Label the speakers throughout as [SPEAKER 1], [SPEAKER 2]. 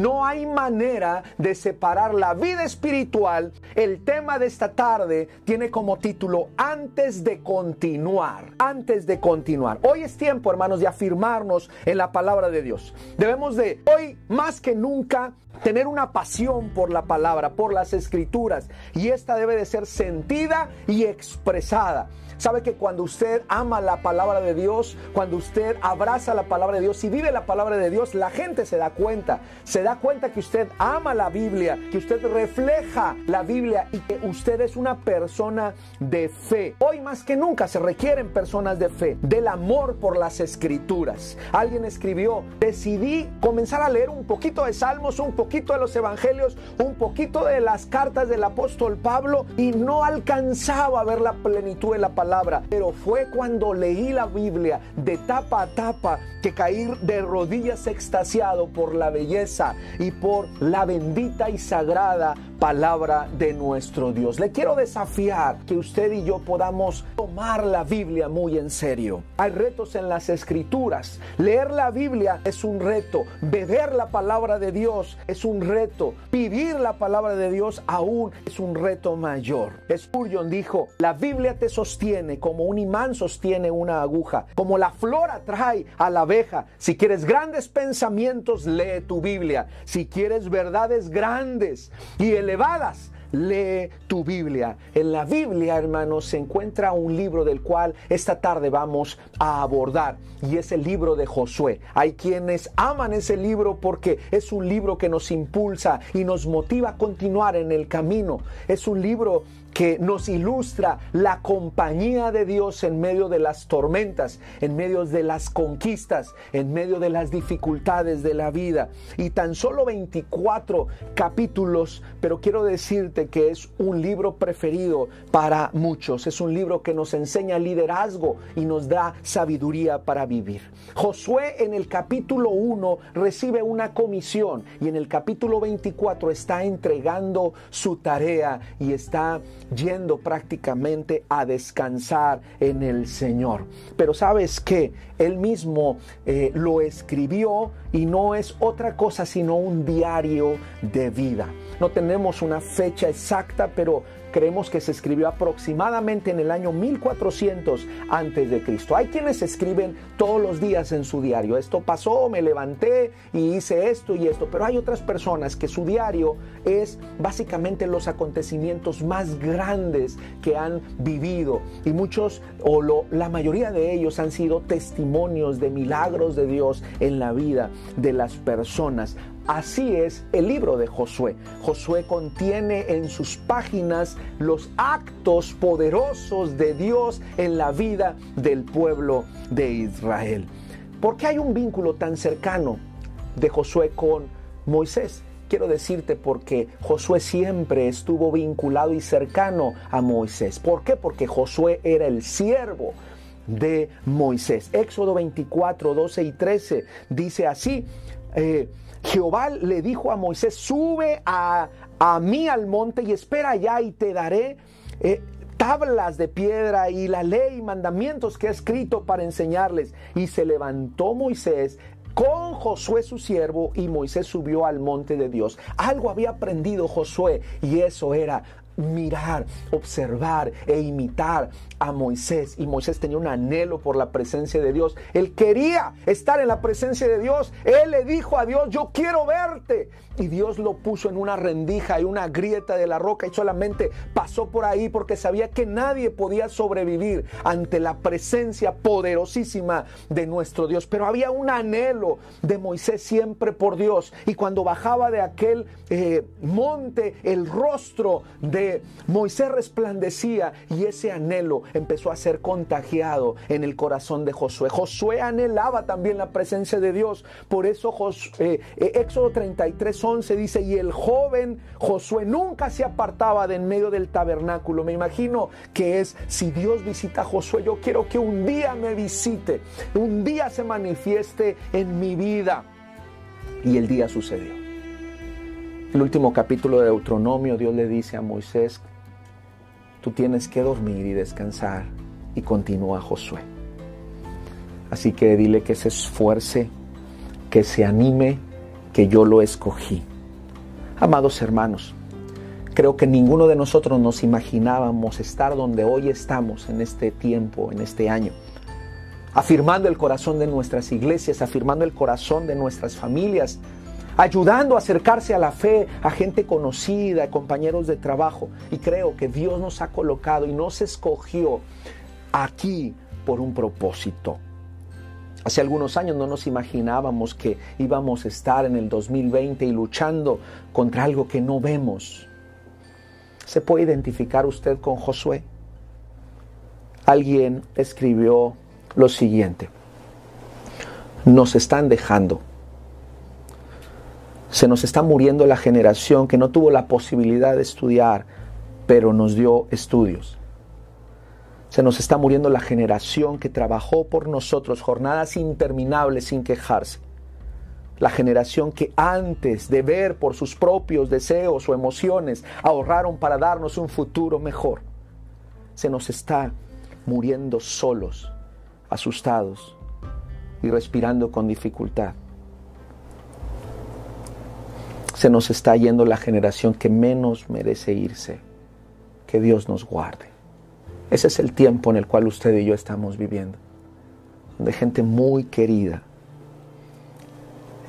[SPEAKER 1] No hay manera de separar la vida espiritual. El tema de esta tarde tiene como título Antes de continuar. Antes de continuar. Hoy es tiempo, hermanos, de afirmarnos en la palabra de Dios. Debemos de hoy más que nunca tener una pasión por la palabra, por las escrituras. Y esta debe de ser sentida y expresada. Sabe que cuando usted ama la palabra de Dios, cuando usted abraza la palabra de Dios y vive la palabra de Dios, la gente se da cuenta. Se da cuenta que usted ama la Biblia, que usted refleja la Biblia y que usted es una persona de fe. Hoy más que nunca se requieren personas de fe, del amor por las escrituras. Alguien escribió, decidí comenzar a leer un poquito de Salmos, un poquito de los Evangelios, un poquito de las cartas del apóstol Pablo y no alcanzaba a ver la plenitud de la palabra pero fue cuando leí la Biblia de tapa a tapa que caí de rodillas extasiado por la belleza y por la bendita y sagrada palabra de nuestro Dios. Le quiero desafiar que usted y yo podamos tomar la Biblia muy en serio. Hay retos en las escrituras. Leer la Biblia es un reto. Beber la palabra de Dios es un reto. Vivir la palabra de Dios aún es un reto mayor. Spurgeon dijo, la Biblia te sostiene como un imán sostiene una aguja, como la flor atrae a la abeja. Si quieres grandes pensamientos, lee tu Biblia. Si quieres verdades grandes y el elevadas. Lee tu Biblia. En la Biblia, hermanos, se encuentra un libro del cual esta tarde vamos a abordar y es el libro de Josué. Hay quienes aman ese libro porque es un libro que nos impulsa y nos motiva a continuar en el camino. Es un libro que nos ilustra la compañía de Dios en medio de las tormentas, en medio de las conquistas, en medio de las dificultades de la vida. Y tan solo 24 capítulos, pero quiero decirte que es un libro preferido para muchos. Es un libro que nos enseña liderazgo y nos da sabiduría para vivir. Josué en el capítulo 1 recibe una comisión y en el capítulo 24 está entregando su tarea y está yendo prácticamente a descansar en el Señor. Pero sabes que Él mismo eh, lo escribió y no es otra cosa sino un diario de vida. No tenemos una fecha exacta, pero creemos que se escribió aproximadamente en el año 1400 antes de Cristo. Hay quienes escriben todos los días en su diario, esto pasó, me levanté y hice esto y esto, pero hay otras personas que su diario es básicamente los acontecimientos más grandes que han vivido y muchos o la mayoría de ellos han sido testimonios de milagros de Dios en la vida de las personas. Así es el libro de Josué. Josué contiene en sus páginas los actos poderosos de Dios en la vida del pueblo de Israel. ¿Por qué hay un vínculo tan cercano de Josué con Moisés? Quiero decirte porque Josué siempre estuvo vinculado y cercano a Moisés. ¿Por qué? Porque Josué era el siervo de Moisés. Éxodo 24, 12 y 13 dice así. Eh, Jehová le dijo a Moisés, sube a, mí al monte y espera allá y te daré eh, tablas de piedra y la ley y mandamientos que he escrito para enseñarles. Y se levantó Moisés con Josué su siervo y Moisés subió al monte de Dios. Algo había aprendido Josué y eso era mirar, observar e imitar a Moisés. Y Moisés tenía un anhelo por la presencia de Dios. Él quería estar en la presencia de Dios. Él le dijo a Dios, yo quiero verte. Y Dios lo puso en una rendija y una grieta de la roca y solamente pasó por ahí porque sabía que nadie podía sobrevivir ante la presencia poderosísima de nuestro Dios. Pero había un anhelo de Moisés siempre por Dios. Y cuando bajaba de aquel eh, monte, el rostro de Moisés resplandecía y ese anhelo empezó a ser contagiado en el corazón de Josué. Josué anhelaba también la presencia de Dios. Por eso eh, eh, Éxodo 33, 11 dice, y el joven Josué nunca se apartaba de en medio del tabernáculo. Me imagino que es, si Dios visita a Josué, yo quiero que un día me visite, un día se manifieste en mi vida. Y el día sucedió el último capítulo de Deuteronomio, Dios le dice a Moisés, tú tienes que dormir y descansar. Y continúa Josué. Así que dile que se esfuerce, que se anime que yo lo escogí. Amados hermanos, creo que ninguno de nosotros nos imaginábamos estar donde hoy estamos en este tiempo, en este año afirmando el corazón de nuestras iglesias, afirmando el corazón de nuestras familias, ayudando a acercarse a la fe a gente conocida, a compañeros de trabajo. Y creo que Dios nos ha colocado y nos escogió aquí por un propósito. Hace algunos años no nos imaginábamos que íbamos a estar en el 2020 y luchando contra algo que no vemos. ¿Se puede identificar usted con Josué? Alguien escribió lo siguiente. Nos están dejando. Se nos está muriendo la generación que no tuvo la posibilidad de estudiar, pero nos dio estudios. Se nos está muriendo la generación que trabajó por nosotros jornadas interminables sin quejarse. La generación que antes de ver por sus propios deseos o emociones ahorraron para darnos un futuro mejor. Se nos está muriendo solos asustados y respirando con dificultad. Se nos está yendo la generación que menos merece irse. Que Dios nos guarde. Ese es el tiempo en el cual usted y yo estamos viviendo. Donde gente muy querida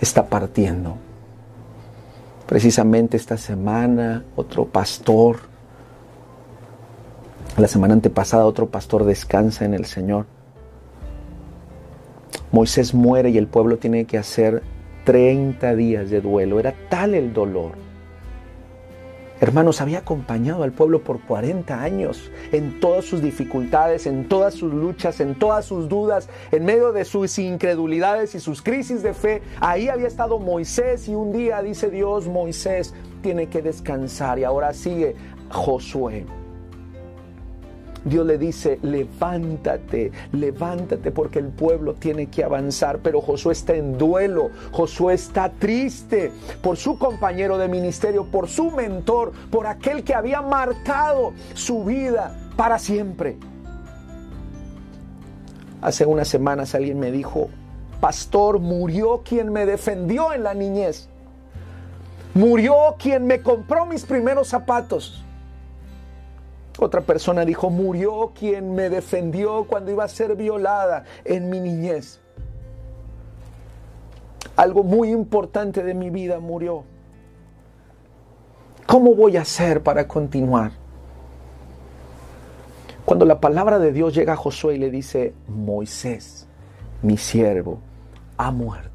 [SPEAKER 1] está partiendo. Precisamente esta semana otro pastor, la semana antepasada otro pastor descansa en el Señor. Moisés muere y el pueblo tiene que hacer 30 días de duelo. Era tal el dolor. Hermanos, había acompañado al pueblo por 40 años en todas sus dificultades, en todas sus luchas, en todas sus dudas, en medio de sus incredulidades y sus crisis de fe. Ahí había estado Moisés y un día dice Dios, Moisés tiene que descansar y ahora sigue Josué. Dios le dice, levántate, levántate porque el pueblo tiene que avanzar. Pero Josué está en duelo, Josué está triste por su compañero de ministerio, por su mentor, por aquel que había marcado su vida para siempre. Hace unas semanas alguien me dijo, pastor, murió quien me defendió en la niñez. Murió quien me compró mis primeros zapatos. Otra persona dijo, murió quien me defendió cuando iba a ser violada en mi niñez. Algo muy importante de mi vida murió. ¿Cómo voy a hacer para continuar? Cuando la palabra de Dios llega a Josué y le dice, Moisés, mi siervo, ha muerto.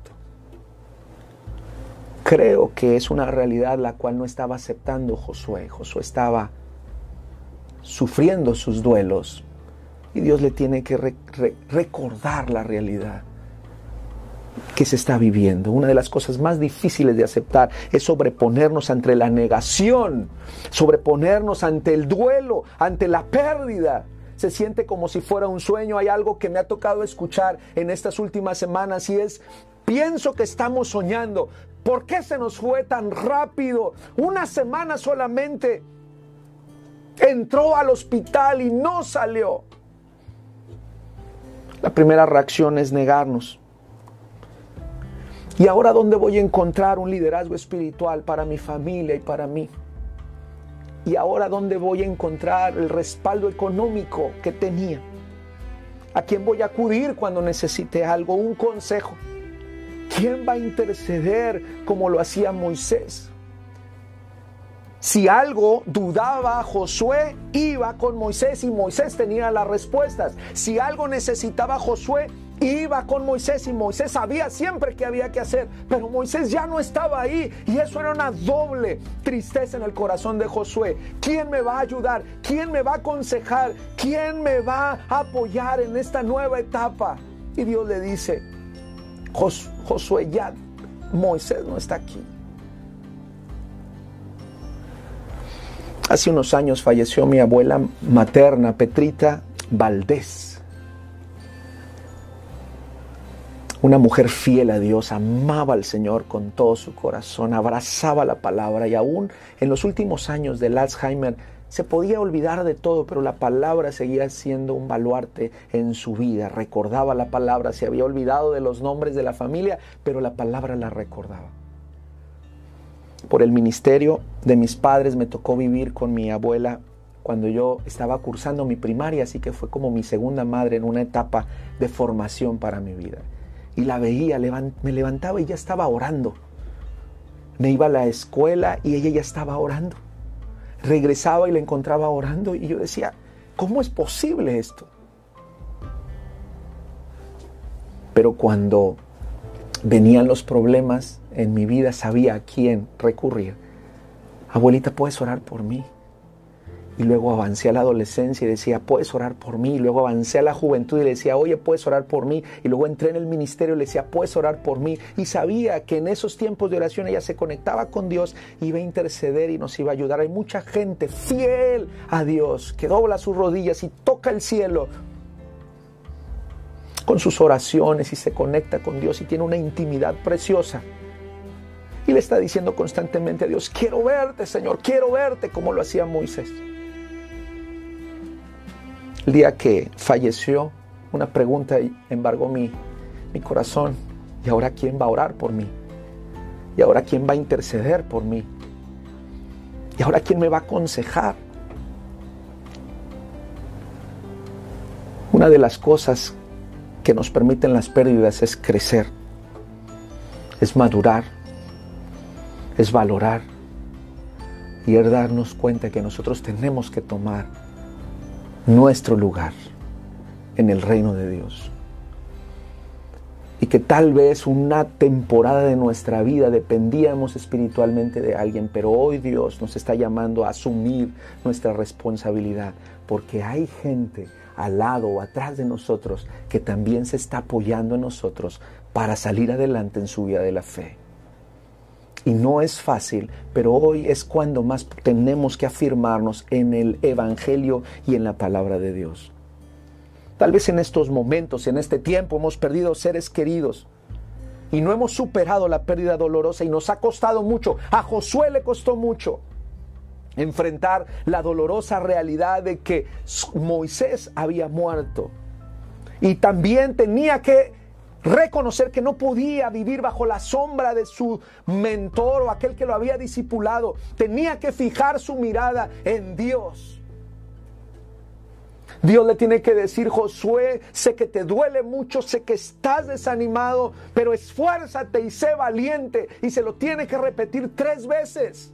[SPEAKER 1] Creo que es una realidad la cual no estaba aceptando Josué. Josué estaba sufriendo sus duelos. Y Dios le tiene que recordar la realidad que se está viviendo. Una de las cosas más difíciles de aceptar es sobreponernos ante la negación, sobreponernos ante el duelo, ante la pérdida. Se siente como si fuera un sueño. Hay algo que me ha tocado escuchar en estas últimas semanas y es, pienso que estamos soñando. ¿Por qué se nos fue tan rápido? Una semana solamente entró al hospital y no salió. La primera reacción es negarnos. ¿Y ahora dónde voy a encontrar un liderazgo espiritual para mi familia y para mí? ¿Y ahora dónde voy a encontrar el respaldo económico que tenía? ¿A quién voy a acudir cuando necesite algo, un consejo? ¿Quién va a interceder como lo hacía Moisés? Si algo dudaba Josué, iba con Moisés y Moisés tenía las respuestas. Si algo necesitaba Josué, iba con Moisés y Moisés sabía siempre qué había que hacer, pero Moisés ya no estaba ahí y eso era una doble tristeza en el corazón de Josué. ¿Quién me va a ayudar? ¿Quién me va a aconsejar? ¿Quién me va a apoyar en esta nueva etapa? Y Dios le dice, Josué ya, Moisés no está aquí. Hace unos años falleció mi abuela materna, Petrita Valdés. Una mujer fiel a Dios, amaba al Señor con todo su corazón, abrazaba la palabra y aún en los últimos años del Alzheimer se podía olvidar de todo, pero la palabra seguía siendo un baluarte en su vida. Recordaba la palabra, se había olvidado de los nombres de la familia, pero la palabra la recordaba. Por el ministerio de mis padres me tocó vivir con mi abuela cuando yo estaba cursando mi primaria, así que fue como mi segunda madre en una etapa de formación para mi vida. Y la veía, me levantaba y ya estaba orando. Me iba a la escuela y ella ya estaba orando. Regresaba y la encontraba orando y yo decía, ¿cómo es posible esto? Pero cuando venían los problemas en mi vida, sabía a quién recurrir. Abuelita, ¿puedes orar por mí? Y luego avancé a la adolescencia y decía, puedes orar por mí. Y luego avancé a la juventud y le decía, oye, puedes orar por mí. Y luego entré en el ministerio y le decía, puedes orar por mí. Y sabía que en esos tiempos de oración ella se conectaba con Dios, iba a interceder y nos iba a ayudar. Hay mucha gente fiel a Dios que dobla sus rodillas y toca el cielo con sus oraciones y se conecta con Dios y tiene una intimidad preciosa. Y le está diciendo constantemente a Dios, quiero verte, Señor, quiero verte, como lo hacía Moisés. El día que falleció, una pregunta embargó mi, mi corazón. ¿Y ahora quién va a orar por mí? ¿Y ahora quién va a interceder por mí? ¿Y ahora quién me va a aconsejar? Una de las cosas que nos permiten las pérdidas es crecer, es madurar, es valorar y es darnos cuenta que nosotros tenemos que tomar nuestro lugar en el reino de Dios. Y que tal vez una temporada de nuestra vida dependíamos espiritualmente de alguien, pero hoy Dios nos está llamando a asumir nuestra responsabilidad, porque hay gente al lado o atrás de nosotros que también se está apoyando en nosotros para salir adelante en su vida de la fe. Y no es fácil, pero hoy es cuando más tenemos que afirmarnos en el Evangelio y en la palabra de Dios. Tal vez en estos momentos, en este tiempo, hemos perdido seres queridos y no hemos superado la pérdida dolorosa y nos ha costado mucho. A Josué le costó mucho enfrentar la dolorosa realidad de que Moisés había muerto. Y también tenía que reconocer que no podía vivir bajo la sombra de su mentor o aquel que lo había discipulado. Tenía que fijar su mirada en Dios. Dios le tiene que decir, Josué, sé que te duele mucho, sé que estás desanimado, pero esfuérzate y sé valiente. Y se lo tiene que repetir tres veces.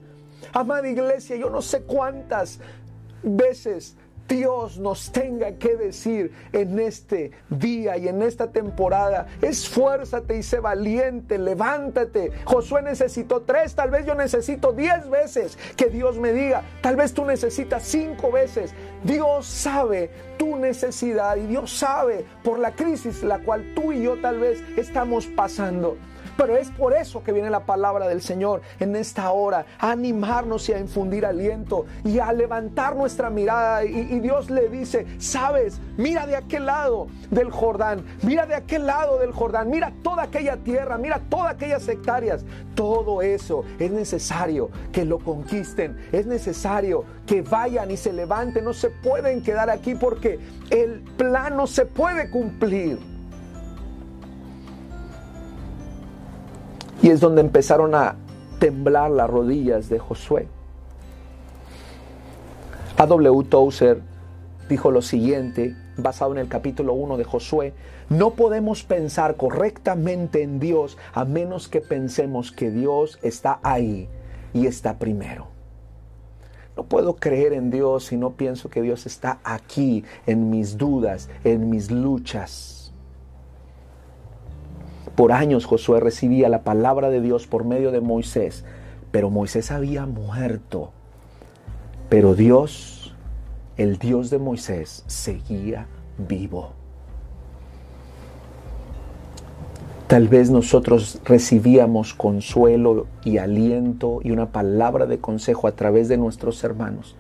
[SPEAKER 1] Amada iglesia, yo no sé cuántas veces Dios nos tenga que decir en este día y en esta temporada, esfuérzate y sé valiente, levántate. Josué necesitó tres, tal vez yo necesito diez veces que Dios me diga, tal vez tú necesitas cinco veces. Dios sabe tu necesidad y Dios sabe por la crisis la cual tú y yo tal vez estamos pasando. Pero es por eso que viene la palabra del Señor en esta hora, a animarnos y a infundir aliento y a levantar nuestra mirada. Y, Dios le dice, sabes, mira de aquel lado del Jordán, mira de aquel lado del Jordán, mira toda aquella tierra, mira todas aquellas hectáreas. Todo eso es necesario que lo conquisten, es necesario que vayan y se levanten, no se pueden quedar aquí porque el plan no se puede cumplir. Y es donde empezaron a temblar las rodillas de Josué. A.W. Tozer dijo lo siguiente, basado en el capítulo 1 de Josué, no podemos pensar correctamente en Dios a menos que pensemos que Dios está ahí y está primero. No puedo creer en Dios si no pienso que Dios está aquí en mis dudas, en mis luchas. Por años Josué recibía la palabra de Dios por medio de Moisés, pero Moisés había muerto. Pero Dios, el Dios de Moisés, seguía vivo. Tal vez nosotros recibíamos consuelo y aliento y una palabra de consejo a través de nuestros hermanos,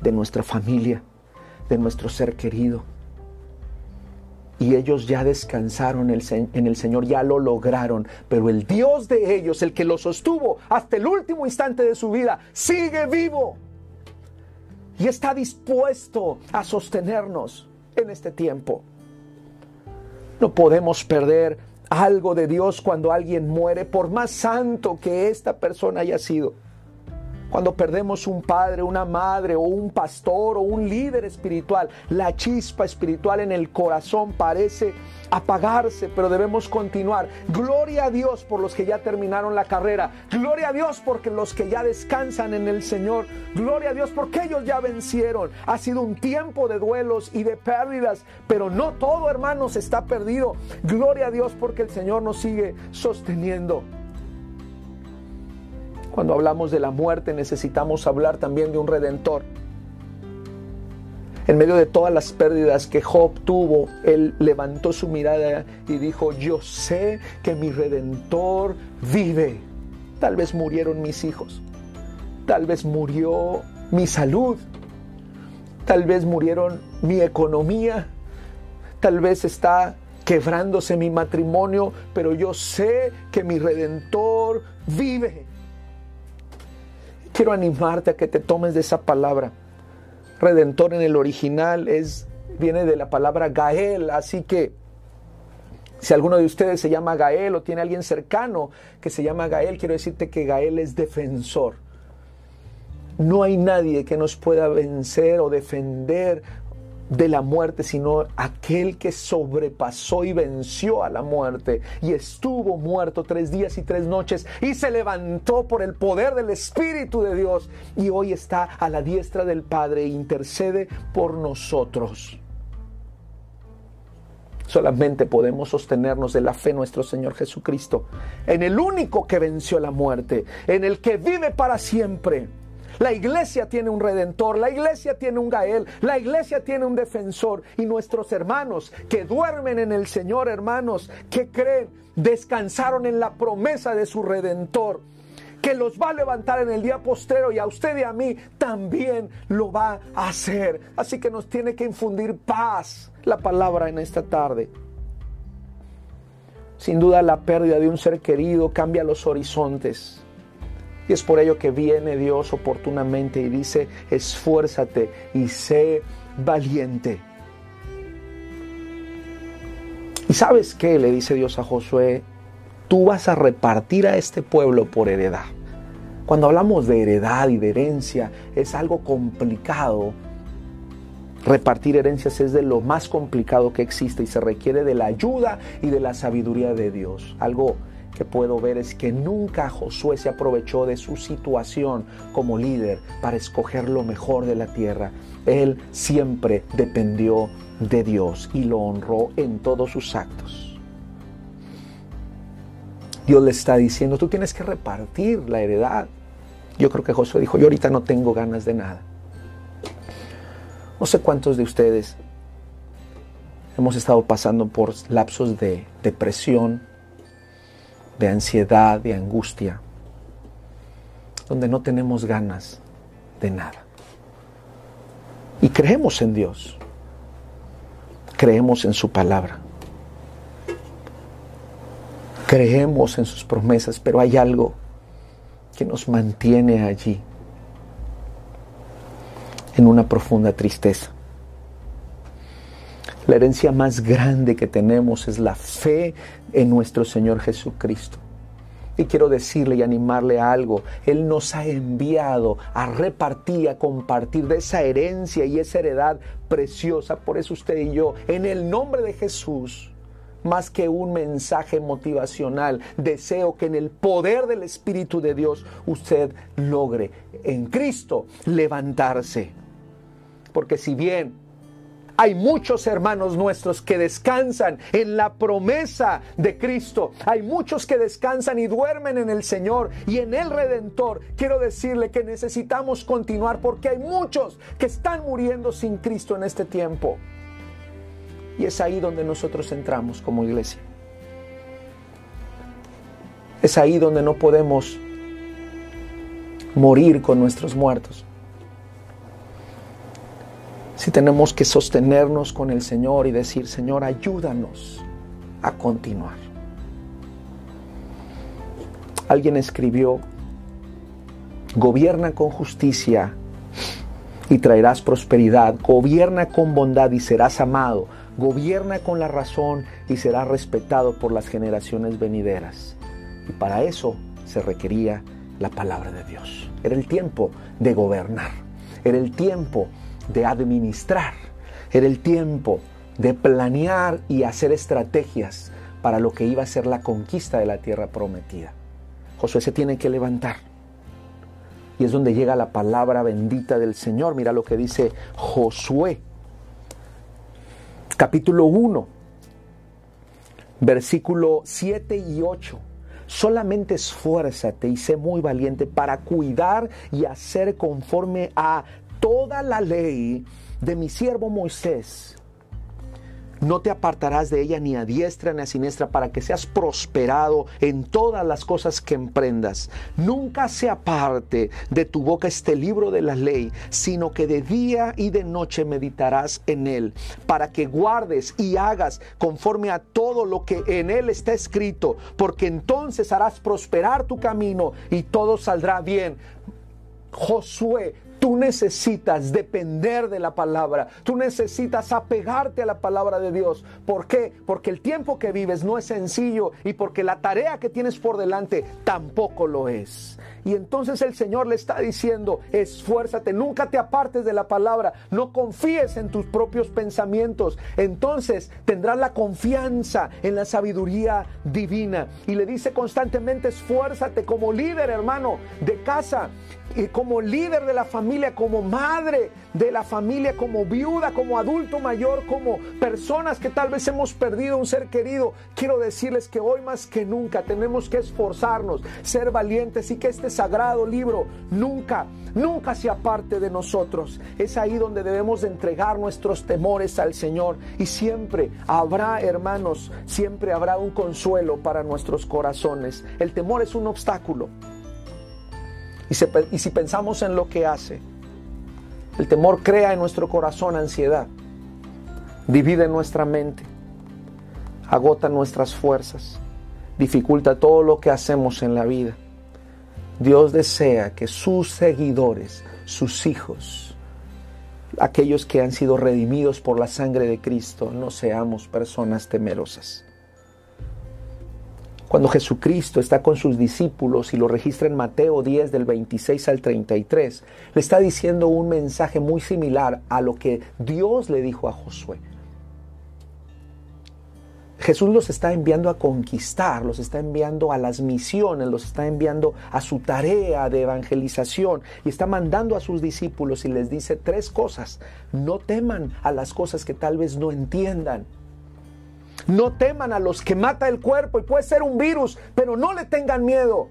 [SPEAKER 1] de nuestra familia, de nuestro ser querido y ellos ya descansaron en el Señor, ya lo lograron, pero el Dios de ellos, el que los sostuvo hasta el último instante de su vida, sigue vivo y está dispuesto a sostenernos en este tiempo. No podemos perder algo de Dios cuando alguien muere, por más santo que esta persona haya sido. Cuando perdemos un padre, una madre o un pastor o un líder espiritual, la chispa espiritual en el corazón parece apagarse, pero debemos continuar. Gloria a Dios por los que ya terminaron la carrera. Gloria a Dios porque los que ya descansan en el Señor. Gloria a Dios porque ellos ya vencieron. Ha sido un tiempo de duelos y de pérdidas, pero no todo, hermanos, está perdido. Gloria a Dios porque el Señor nos sigue sosteniendo. Cuando hablamos de la muerte necesitamos hablar también de un redentor. En medio de todas las pérdidas que Job tuvo, él levantó su mirada y dijo, yo sé que mi redentor vive. Tal vez murieron mis hijos, tal vez murió mi salud, tal vez murieron mi economía, tal vez está quebrándose mi matrimonio, pero yo sé que mi redentor vive quiero animarte a que te tomes de esa palabra. Redentor en el original es viene de la palabra Gael, así que si alguno de ustedes se llama Gael o tiene alguien cercano que se llama Gael, quiero decirte que Gael es defensor. No hay nadie que nos pueda vencer o defender de la muerte, sino aquel que sobrepasó y venció a la muerte y estuvo muerto tres días y tres noches y se levantó por el poder del Espíritu de Dios y hoy está a la diestra del Padre e intercede por nosotros. Solamente podemos sostenernos de la fe nuestro Señor Jesucristo, en el único que venció la muerte, en el que vive para siempre la iglesia tiene un redentor, la iglesia tiene un Gael, la iglesia tiene un defensor y nuestros hermanos que duermen en el Señor, hermanos, que creen, descansaron en la promesa de su redentor que los va a levantar en el día postrero y a usted y a mí también lo va a hacer. Así que nos tiene que infundir paz la palabra en esta tarde. Sin duda la pérdida de un ser querido cambia los horizontes. Y es por ello que viene Dios oportunamente y dice, esfuérzate y sé valiente. ¿Y sabes qué? Le dice Dios a Josué, tú vas a repartir a este pueblo por heredad. Cuando hablamos de heredad y de herencia, es algo complicado. Repartir herencias es de lo más complicado que existe y se requiere de la ayuda y de la sabiduría de Dios. Algo que puedo ver es que nunca Josué se aprovechó de su situación como líder para escoger lo mejor de la tierra. Él siempre dependió de Dios y lo honró en todos sus actos. Dios le está diciendo, tú tienes que repartir la heredad. Yo creo que Josué dijo, yo ahorita no tengo ganas de nada. No sé cuántos de ustedes hemos estado pasando por lapsos de depresión, de ansiedad, de angustia, donde no tenemos ganas de nada. Y creemos en Dios, creemos en su palabra, creemos en sus promesas, pero hay algo que nos mantiene allí, en una profunda tristeza. La herencia más grande que tenemos es la fe en nuestro Señor Jesucristo. Y quiero decirle y animarle a algo. Él nos ha enviado a repartir, a compartir de esa herencia y esa heredad preciosa. Por eso usted y yo, en el nombre de Jesús, más que un mensaje motivacional, deseo que en el poder del Espíritu de Dios usted logre en Cristo levantarse. Porque si bien hay muchos hermanos nuestros que descansan en la promesa de Cristo. Hay muchos que descansan y duermen en el Señor y en el Redentor. Quiero decirle que necesitamos continuar porque hay muchos que están muriendo sin Cristo en este tiempo. Y es ahí donde nosotros entramos como iglesia. Es ahí donde no podemos morir con nuestros muertos si tenemos que sostenernos con el Señor y decir, Señor, ayúdanos a continuar. Alguien escribió, gobierna con justicia y traerás prosperidad, gobierna con bondad y serás amado, gobierna con la razón y será respetado por las generaciones venideras. Y para eso se requería la palabra de Dios. Era el tiempo de gobernar, era el tiempo de administrar, era el tiempo de planear y hacer estrategias para lo que iba a ser la conquista de la tierra prometida. Josué se tiene que levantar. Y es donde llega la palabra bendita del Señor. Mira lo que dice Josué, capítulo 1, versículo 7 y 8. Solamente esfuérzate y sé muy valiente para cuidar y hacer conforme a toda la ley de mi siervo Moisés no te apartarás de ella ni a diestra ni a siniestra para que seas prosperado en todas las cosas que emprendas. Nunca se aparte de tu boca este libro de la ley, sino que de día y de noche meditarás en él, para que guardes y hagas conforme a todo lo que en él está escrito, porque entonces harás prosperar tu camino y todo saldrá bien. Josué Tú necesitas depender de la palabra. Tú necesitas apegarte a la palabra de Dios. ¿Por qué? Porque el tiempo que vives no es sencillo y porque la tarea que tienes por delante tampoco lo es. Y entonces el Señor le está diciendo, esfuérzate, nunca te apartes de la palabra, no confíes en tus propios pensamientos. Entonces tendrás la confianza en la sabiduría divina. Y le dice constantemente, esfuérzate como líder, hermano, de casa como líder de la familia, como madre de la familia, como viuda, como adulto mayor, como personas que tal vez hemos perdido un ser querido, quiero decirles que hoy más que nunca tenemos que esforzarnos, ser valientes y que este sagrado libro nunca, nunca se aparte de nosotros. Es ahí donde debemos de entregar nuestros temores al Señor y siempre habrá, hermanos, siempre habrá un consuelo para nuestros corazones. El temor es un obstáculo. Y, si pensamos en lo que hace, el temor crea en nuestro corazón ansiedad, divide nuestra mente, agota nuestras fuerzas, dificulta todo lo que hacemos en la vida. Dios desea que sus seguidores, sus hijos, aquellos que han sido redimidos por la sangre de Cristo, no seamos personas temerosas. Cuando Jesucristo está con sus discípulos y lo registra en Mateo 10 del 26 al 33, le está diciendo un mensaje muy similar a lo que Dios le dijo a Josué. Jesús los está enviando a conquistar, los está enviando a las misiones, los está enviando a su tarea de evangelización y está mandando a sus discípulos y les dice tres cosas. No teman a las cosas que tal vez no entiendan. No teman a los que mata el cuerpo y puede ser un virus, pero no le tengan miedo.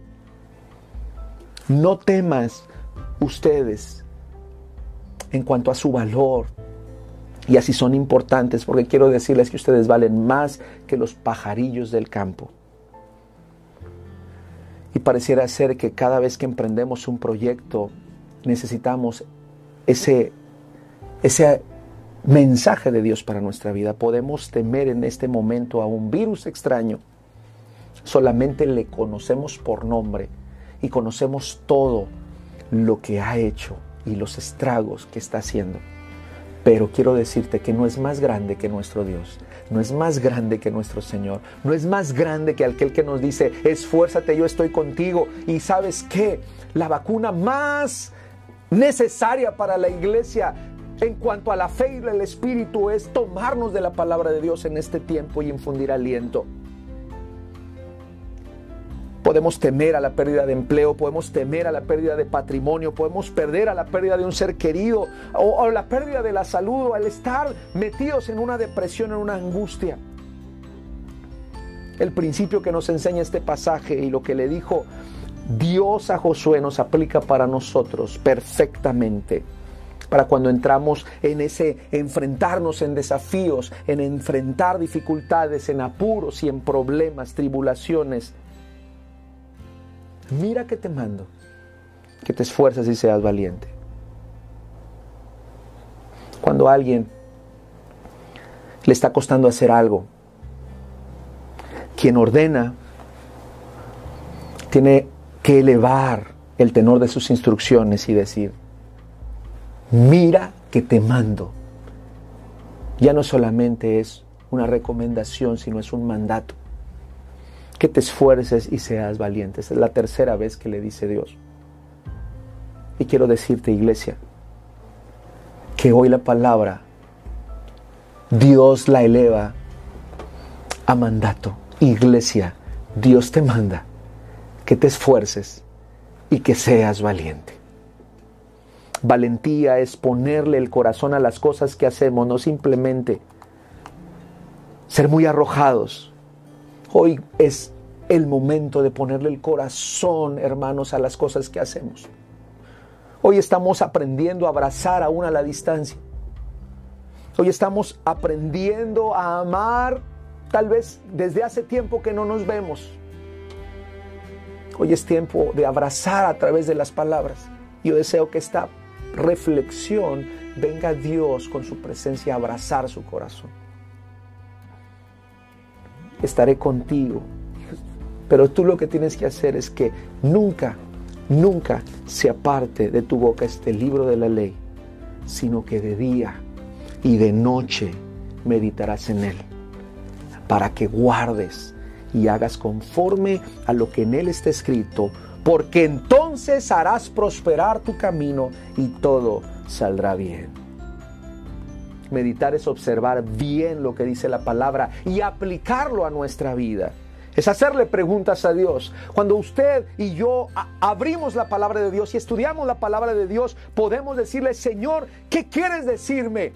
[SPEAKER 1] No temas ustedes en cuanto a su valor. Y así son importantes porque quiero decirles que ustedes valen más que los pajarillos del campo. Y pareciera ser que cada vez que emprendemos un proyecto necesitamos ese, ese mensaje de Dios para nuestra vida. Podemos temer en este momento a un virus extraño. Solamente le conocemos por nombre y conocemos todo lo que ha hecho y los estragos que está haciendo. Pero quiero decirte que no es más grande que nuestro Dios, no es más grande que nuestro Señor, no es más grande que aquel que nos dice, esfuérzate, yo estoy contigo. Y sabes qué, la vacuna más necesaria para la iglesia en cuanto a la fe y el Espíritu es tomarnos de la palabra de Dios en este tiempo y infundir aliento. Podemos temer a la pérdida de empleo, podemos temer a la pérdida de patrimonio, podemos perder a la pérdida de un ser querido o, a la pérdida de la salud o al estar metidos en una depresión, en una angustia. El principio que nos enseña este pasaje y lo que le dijo Dios a Josué nos aplica para nosotros perfectamente para cuando entramos en ese enfrentarnos en desafíos, en enfrentar dificultades, en apuros y en problemas, tribulaciones. Mira que te mando, que te esfuerzas y seas valiente. Cuando a alguien le está costando hacer algo, quien ordena tiene que elevar el tenor de sus instrucciones y decir, mira que te mando. ya no solamente es una recomendación, sino es un mandato. Que te esfuerces y seas valiente. es la tercera vez que le dice Dios. Y quiero decirte, iglesia, que hoy la palabra Dios la eleva a mandato. Iglesia, Dios te manda que te esfuerces y que seas valiente. Valentía es ponerle el corazón a las cosas que hacemos, no simplemente ser muy arrojados. Hoy es el momento de ponerle el corazón, hermanos, a las cosas que hacemos. Hoy estamos aprendiendo a abrazar aún a la distancia. Hoy estamos aprendiendo a amar tal vez desde hace tiempo que no nos vemos. Hoy es tiempo de abrazar a través de las palabras. Yo deseo que esta reflexión venga Dios con su presencia a abrazar su corazón. Estaré contigo. Pero tú lo que tienes que hacer es que nunca, nunca se aparte de tu boca este libro de la ley, sino que de día y de noche meditarás en él, para que guardes y hagas conforme a lo que en él está escrito, porque entonces harás prosperar tu camino y todo saldrá bien. Meditar es observar bien lo que dice la palabra y aplicarlo a nuestra vida. Es hacerle preguntas a Dios. Cuando usted y yo abrimos la palabra de Dios y estudiamos la palabra de Dios, podemos decirle, Señor, ¿qué quieres decirme?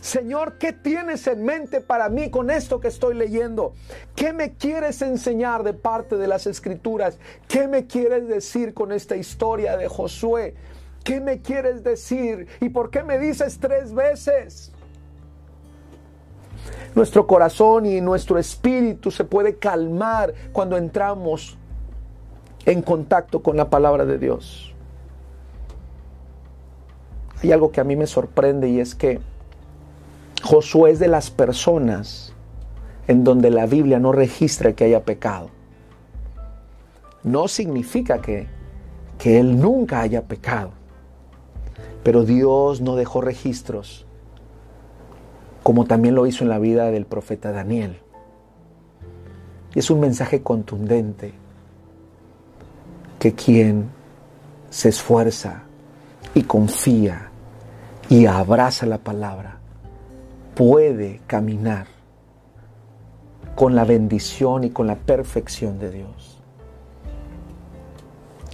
[SPEAKER 1] Señor, ¿qué tienes en mente para mí con esto que estoy leyendo? ¿Qué me quieres enseñar de parte de las escrituras? ¿Qué me quieres decir con esta historia de Josué? ¿Qué me quieres decir? ¿Y por qué me dices tres veces? Nuestro corazón y nuestro espíritu se puede calmar cuando entramos en contacto con la palabra de Dios. Hay algo que a mí me sorprende y es que Josué es de las personas en donde la Biblia no registra que haya pecado. No significa que, que él nunca haya pecado, pero Dios no dejó registros, como también lo hizo en la vida del profeta Daniel. Y es un mensaje contundente que quien se esfuerza y confía y abraza la palabra, puede caminar con la bendición y con la perfección de Dios.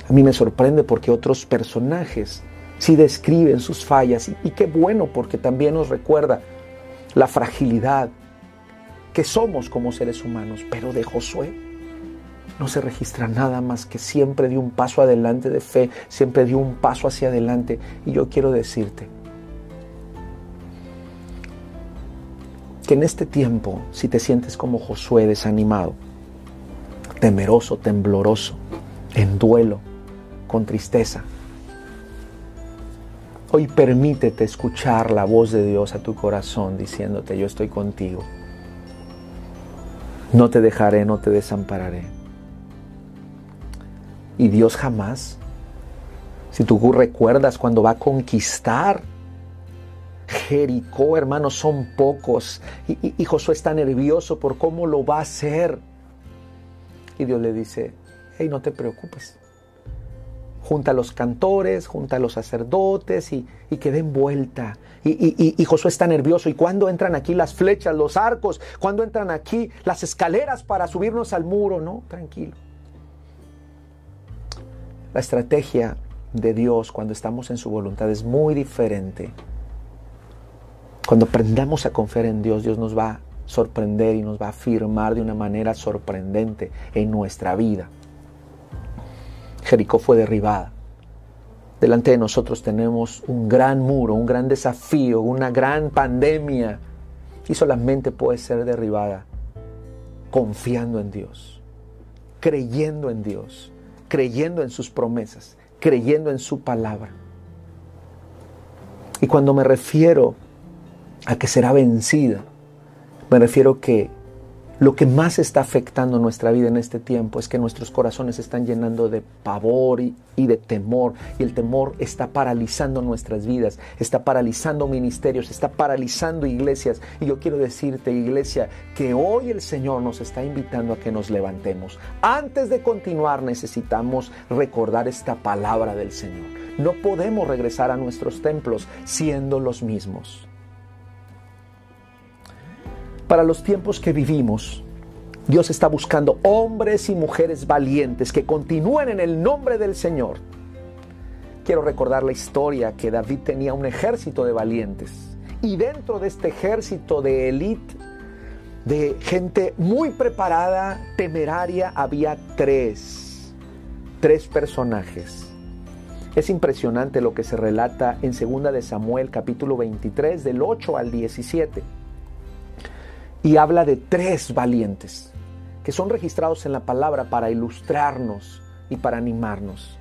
[SPEAKER 1] A mí me sorprende porque otros personajes sí describen sus fallas y, qué bueno porque también nos recuerda la fragilidad que somos como seres humanos, pero de Josué no se registra nada más que siempre dio un paso adelante de fe, siempre dio un paso hacia adelante. Y yo quiero decirte, que en este tiempo, si te sientes como Josué desanimado, temeroso, tembloroso, en duelo, con tristeza, hoy permítete escuchar la voz de Dios a tu corazón diciéndote, yo estoy contigo. No te dejaré, no te desampararé. Y Dios jamás, si tú recuerdas cuando va a conquistar Jericó, hermanos, son pocos. Y, Josué está nervioso por cómo lo va a hacer. Y Dios le dice, hey, no te preocupes. Junta a los cantores, junta a los sacerdotes y, y que den vuelta. Y, Josué está nervioso. ¿Y cuándo entran aquí las flechas, los arcos? ¿Cuándo entran aquí las escaleras para subirnos al muro? No, tranquilo. La estrategia de Dios cuando estamos en su voluntad es muy diferente cuando aprendamos a confiar en Dios, Dios nos va a sorprender y nos va a afirmar de una manera sorprendente en nuestra vida. Jericó fue derribada. Delante de nosotros tenemos un gran muro, un gran desafío, una gran pandemia y solamente puede ser derribada confiando en Dios, creyendo en Dios, creyendo en sus promesas, creyendo en su palabra. Y cuando me refiero a que será vencida. Me refiero que lo que más está afectando nuestra vida en este tiempo es que nuestros corazones están llenando de pavor y, de temor. Y el temor está paralizando nuestras vidas, está paralizando ministerios, está paralizando iglesias. Y yo quiero decirte, iglesia, que hoy el Señor nos está invitando a que nos levantemos. Antes de continuar necesitamos recordar esta palabra del Señor. No podemos regresar a nuestros templos siendo los mismos. Para los tiempos que vivimos, Dios está buscando hombres y mujeres valientes que continúen en el nombre del Señor. Quiero recordar la historia que David tenía un ejército de valientes y dentro de este ejército de élite, de gente muy preparada, temeraria, había tres, tres personajes. Es impresionante lo que se relata en 2 de Samuel capítulo 23 del 8 al 17 y habla de tres valientes que son registrados en la palabra para ilustrarnos y para animarnos.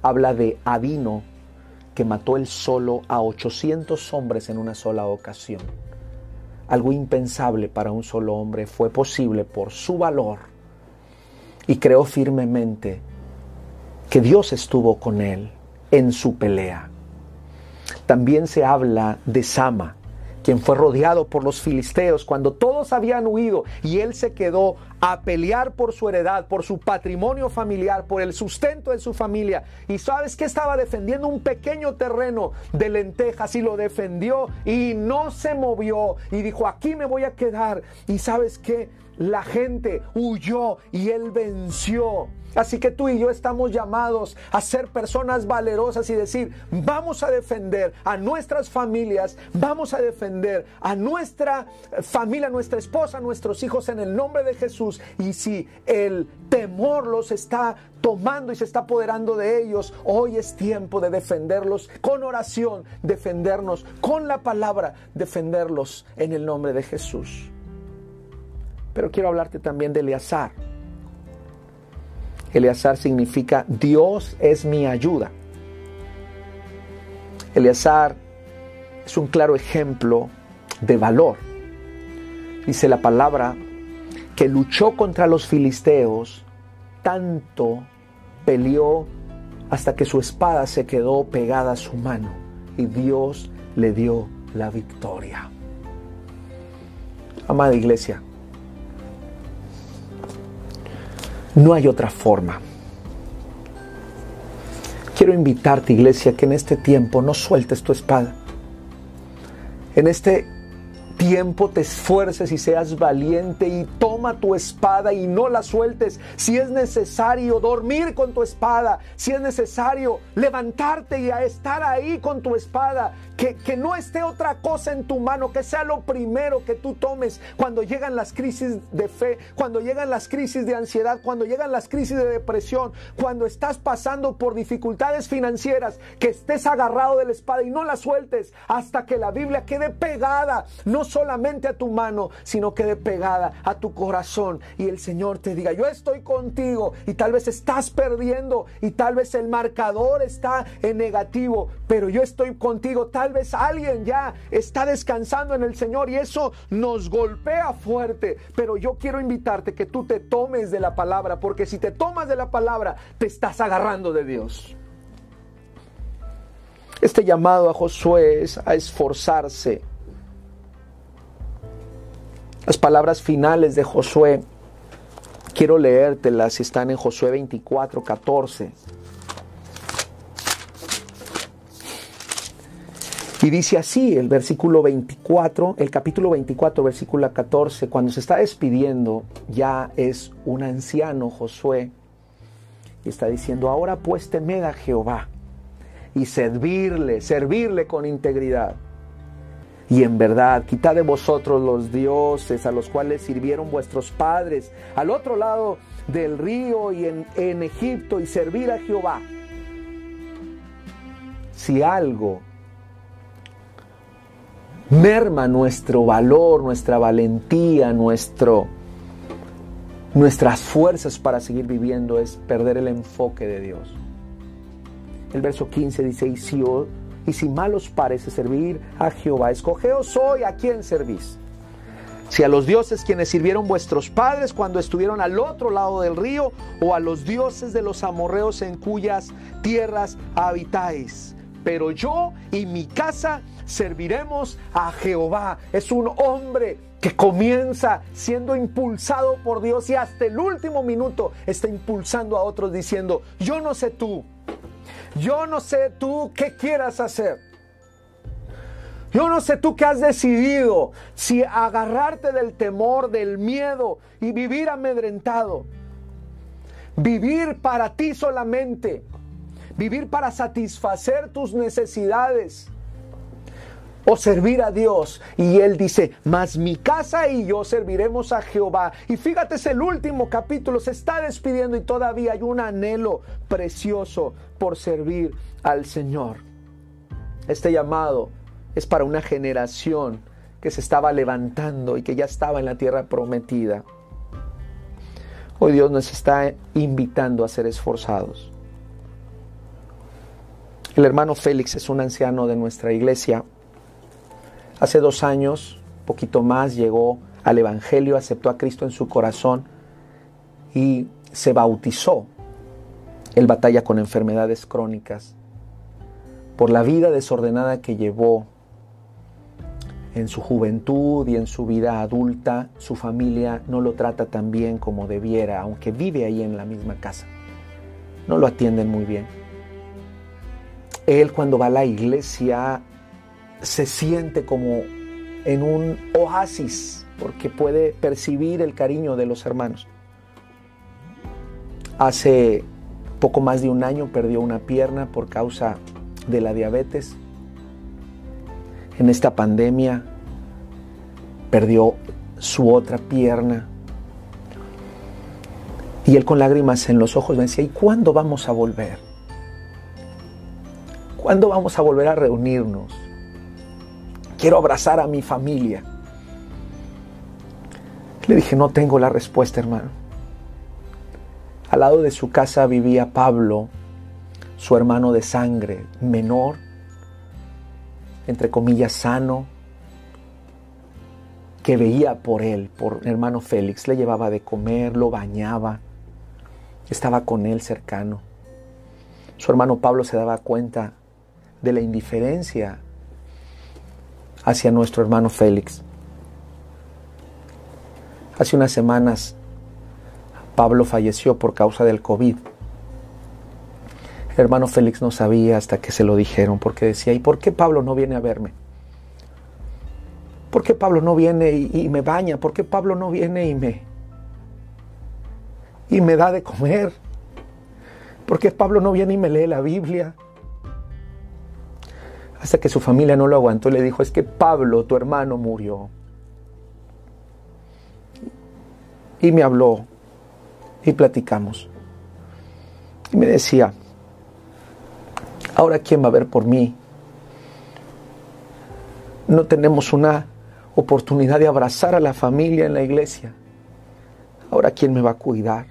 [SPEAKER 1] Habla de Adino, que mató él solo a 800 hombres en una sola ocasión. Algo impensable para un solo hombre fue posible por su valor y creó firmemente que Dios estuvo con él en su pelea. También se habla de Sama, quien fue rodeado por los filisteos. Cuando todos habían huido y él se quedó a pelear por su heredad, por su patrimonio familiar, por el sustento de su familia. Y sabes que estaba defendiendo un pequeño terreno de lentejas y lo defendió y no se movió y dijo, aquí me voy a quedar. Y sabes que la gente huyó y él venció. Así que tú y yo estamos llamados a ser personas valerosas y decir, vamos a defender a nuestras familias, vamos a defender a nuestra familia, nuestra esposa, nuestros hijos en el nombre de Jesús. Y si el temor los está tomando y se está apoderando de ellos, hoy es tiempo de defenderlos con oración, defendernos con la palabra, defenderlos en el nombre de Jesús. Pero quiero hablarte también de Eleazar. Eleazar significa Dios es mi ayuda. Eleazar es un claro ejemplo de valor. Dice la palabra que luchó contra los filisteos, tanto peleó hasta que su espada se quedó pegada a su mano y Dios le dio la victoria. Amada iglesia, No hay otra forma. Quiero invitarte, iglesia, que en este tiempo no sueltes tu espada. En este tiempo te esfuerces y seas valiente y toma tu espada y no la sueltes. Si es necesario dormir con tu espada, si es necesario levantarte y a estar ahí con tu espada, que, no esté otra cosa en tu mano, que sea lo primero que tú tomes cuando llegan las crisis de fe, cuando llegan las crisis de ansiedad, cuando llegan las crisis de depresión, cuando estás pasando por dificultades financieras, que estés agarrado de la espada y no la sueltes hasta que la Biblia quede pegada. No solamente a tu mano, sino quede pegada a tu corazón y el Señor te diga, yo estoy contigo y tal vez estás perdiendo y tal vez el marcador está en negativo, pero yo estoy contigo. Tal vez alguien ya está descansando en el Señor y eso nos golpea fuerte, pero yo quiero invitarte que tú te tomes de la palabra, porque si te tomas de la palabra, te estás agarrando de Dios. Este llamado a Josué es a esforzarse las palabras finales de Josué, quiero leértelas están en Josué 24, 14. Y dice así el versículo 24, el capítulo 24, versículo 14, cuando se está despidiendo, ya es un anciano Josué, y está diciendo, ahora pues temed a Jehová y servirle, servirle con integridad y en verdad, quitad de vosotros los dioses a los cuales sirvieron vuestros padres al otro lado del río y en, en Egipto y servir a Jehová. Si algo merma nuestro valor, nuestra valentía, nuestro, nuestras fuerzas para seguir viviendo es perder el enfoque de Dios. El verso 15 dice, y si, y si mal os parece servir a Jehová, escogeos hoy a quién servís. si a los dioses quienes sirvieron vuestros padres cuando estuvieron al otro lado del río, o a los dioses de los amorreos en cuyas tierras habitáis. Pero yo y mi casa serviremos a Jehová. Es un hombre que comienza siendo impulsado por Dios y hasta el último minuto está impulsando a otros diciendo, yo no sé tú, yo no sé tú qué quieras hacer. Yo no sé tú qué has decidido, si agarrarte del temor, del miedo y vivir amedrentado. Vivir para ti solamente. Vivir para satisfacer tus necesidades o servir a Dios. Y él dice, mas mi casa y yo serviremos a Jehová. Y fíjate, es el último capítulo, se está despidiendo y todavía hay un anhelo precioso por servir al Señor. Este llamado es para una generación que se estaba levantando y que ya estaba en la tierra prometida. Hoy Dios nos está invitando a ser esforzados. El hermano Félix es un anciano de nuestra iglesia Hace dos años, poquito más, llegó al Evangelio, aceptó a Cristo en su corazón y se bautizó. Él batalla con enfermedades crónicas. Por la vida desordenada que llevó en su juventud y en su vida adulta, su familia no lo trata tan bien como debiera, aunque vive ahí en la misma casa. No lo atienden muy bien. Él cuando va a la iglesia se siente como en un oasis porque puede percibir el cariño de los hermanos. Hace poco más de un año perdió una pierna por causa de la diabetes. En esta pandemia perdió su otra pierna. Y él con lágrimas en los ojos me decía, ¿y cuándo vamos a volver? ¿Cuándo vamos a volver a reunirnos? Quiero abrazar a mi familia. Le dije, no tengo la respuesta, hermano. Al lado de su casa vivía Pablo, su hermano de sangre, menor, entre comillas, sano, que veía por él, por hermano Félix, le llevaba de comer, lo bañaba, estaba con él cercano. Su hermano Pablo se daba cuenta de la indiferencia hacia nuestro hermano Félix. Hace unas semanas Pablo falleció por causa del COVID. El hermano Félix no sabía hasta que se lo dijeron, porque decía, ¿y por qué Pablo no viene a verme? ¿Por qué Pablo no viene y, me baña? ¿Por qué Pablo no viene y me, y me da de comer? ¿Por qué Pablo no viene y me lee la Biblia? Hasta que su familia no lo aguantó y le dijo, es que Pablo, tu hermano, murió. Y me habló y platicamos. Y me decía, ahora quién va a ver por mí. No tenemos una oportunidad de abrazar a la familia en la iglesia. Ahora quién me va a cuidar.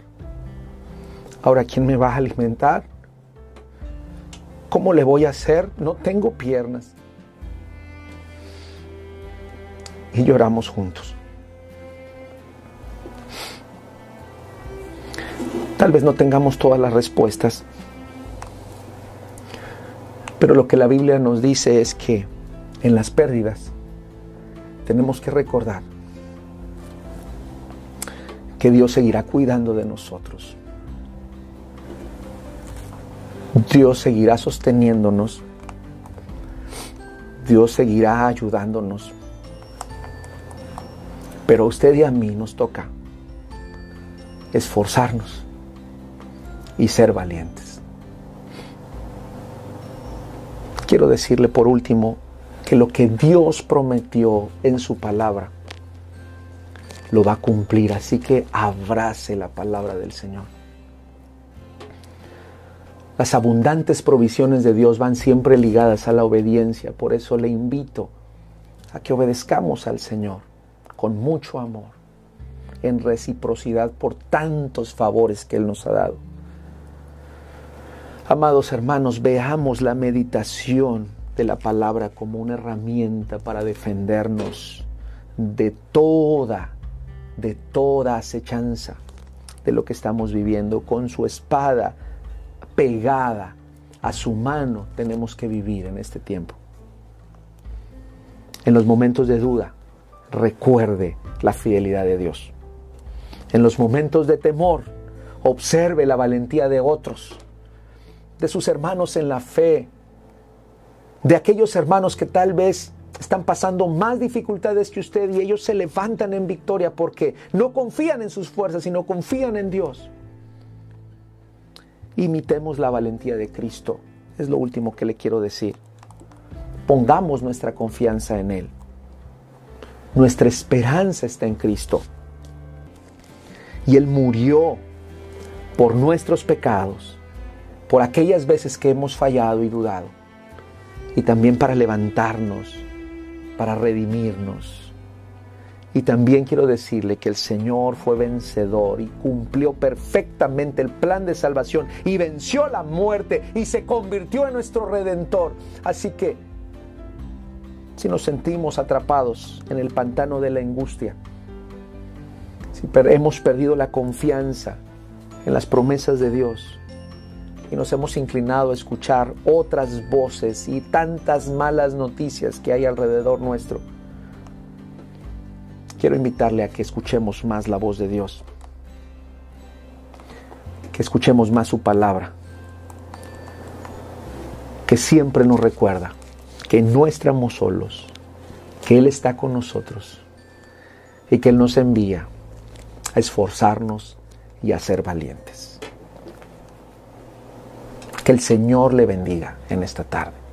[SPEAKER 1] Ahora quién me va a alimentar. ¿Cómo le voy a hacer? No tengo piernas. Y lloramos juntos. Tal vez no tengamos todas las respuestas, pero lo que la Biblia nos dice es que en las pérdidas tenemos que recordar que Dios seguirá cuidando de nosotros. Dios seguirá sosteniéndonos. Dios seguirá ayudándonos. Pero a usted y a mí nos toca esforzarnos y ser valientes. Quiero decirle por último que lo que Dios prometió en su palabra lo va a cumplir, así que abrace la palabra del Señor. Las abundantes provisiones de Dios van siempre ligadas a la obediencia. Por eso le invito a que obedezcamos al Señor con mucho amor, en reciprocidad por tantos favores que Él nos ha dado. Amados hermanos, veamos la meditación de la palabra como una herramienta para defendernos de toda, de toda acechanza de lo que estamos viviendo. Con su espada pegada a su mano tenemos que vivir en este tiempo. En los momentos de duda, recuerde la fidelidad de Dios. En los momentos de temor, observe la valentía de otros, de sus hermanos en la fe, de aquellos hermanos que tal vez están pasando más dificultades que usted y ellos se levantan en victoria porque no confían en sus fuerzas, sino confían en Dios. Imitemos la valentía de Cristo. Es lo último que le quiero decir. Pongamos nuestra confianza en Él. Nuestra esperanza está en Cristo. Y Él murió por nuestros pecados, por aquellas veces que hemos fallado y dudado, y también para levantarnos para redimirnos. Y también quiero decirle que el Señor fue vencedor y cumplió perfectamente el plan de salvación y venció la muerte y se convirtió en nuestro redentor. Así que si nos sentimos atrapados en el pantano de la angustia, si hemos perdido la confianza en las promesas de Dios, y nos hemos inclinado a escuchar otras voces y tantas malas noticias que hay alrededor nuestro. Quiero invitarle a que escuchemos más la voz de Dios, que escuchemos más su palabra, que siempre nos recuerda que no estamos solos, que Él está con nosotros y que Él nos envía a esforzarnos y a ser valientes. Que el Señor le bendiga en esta tarde.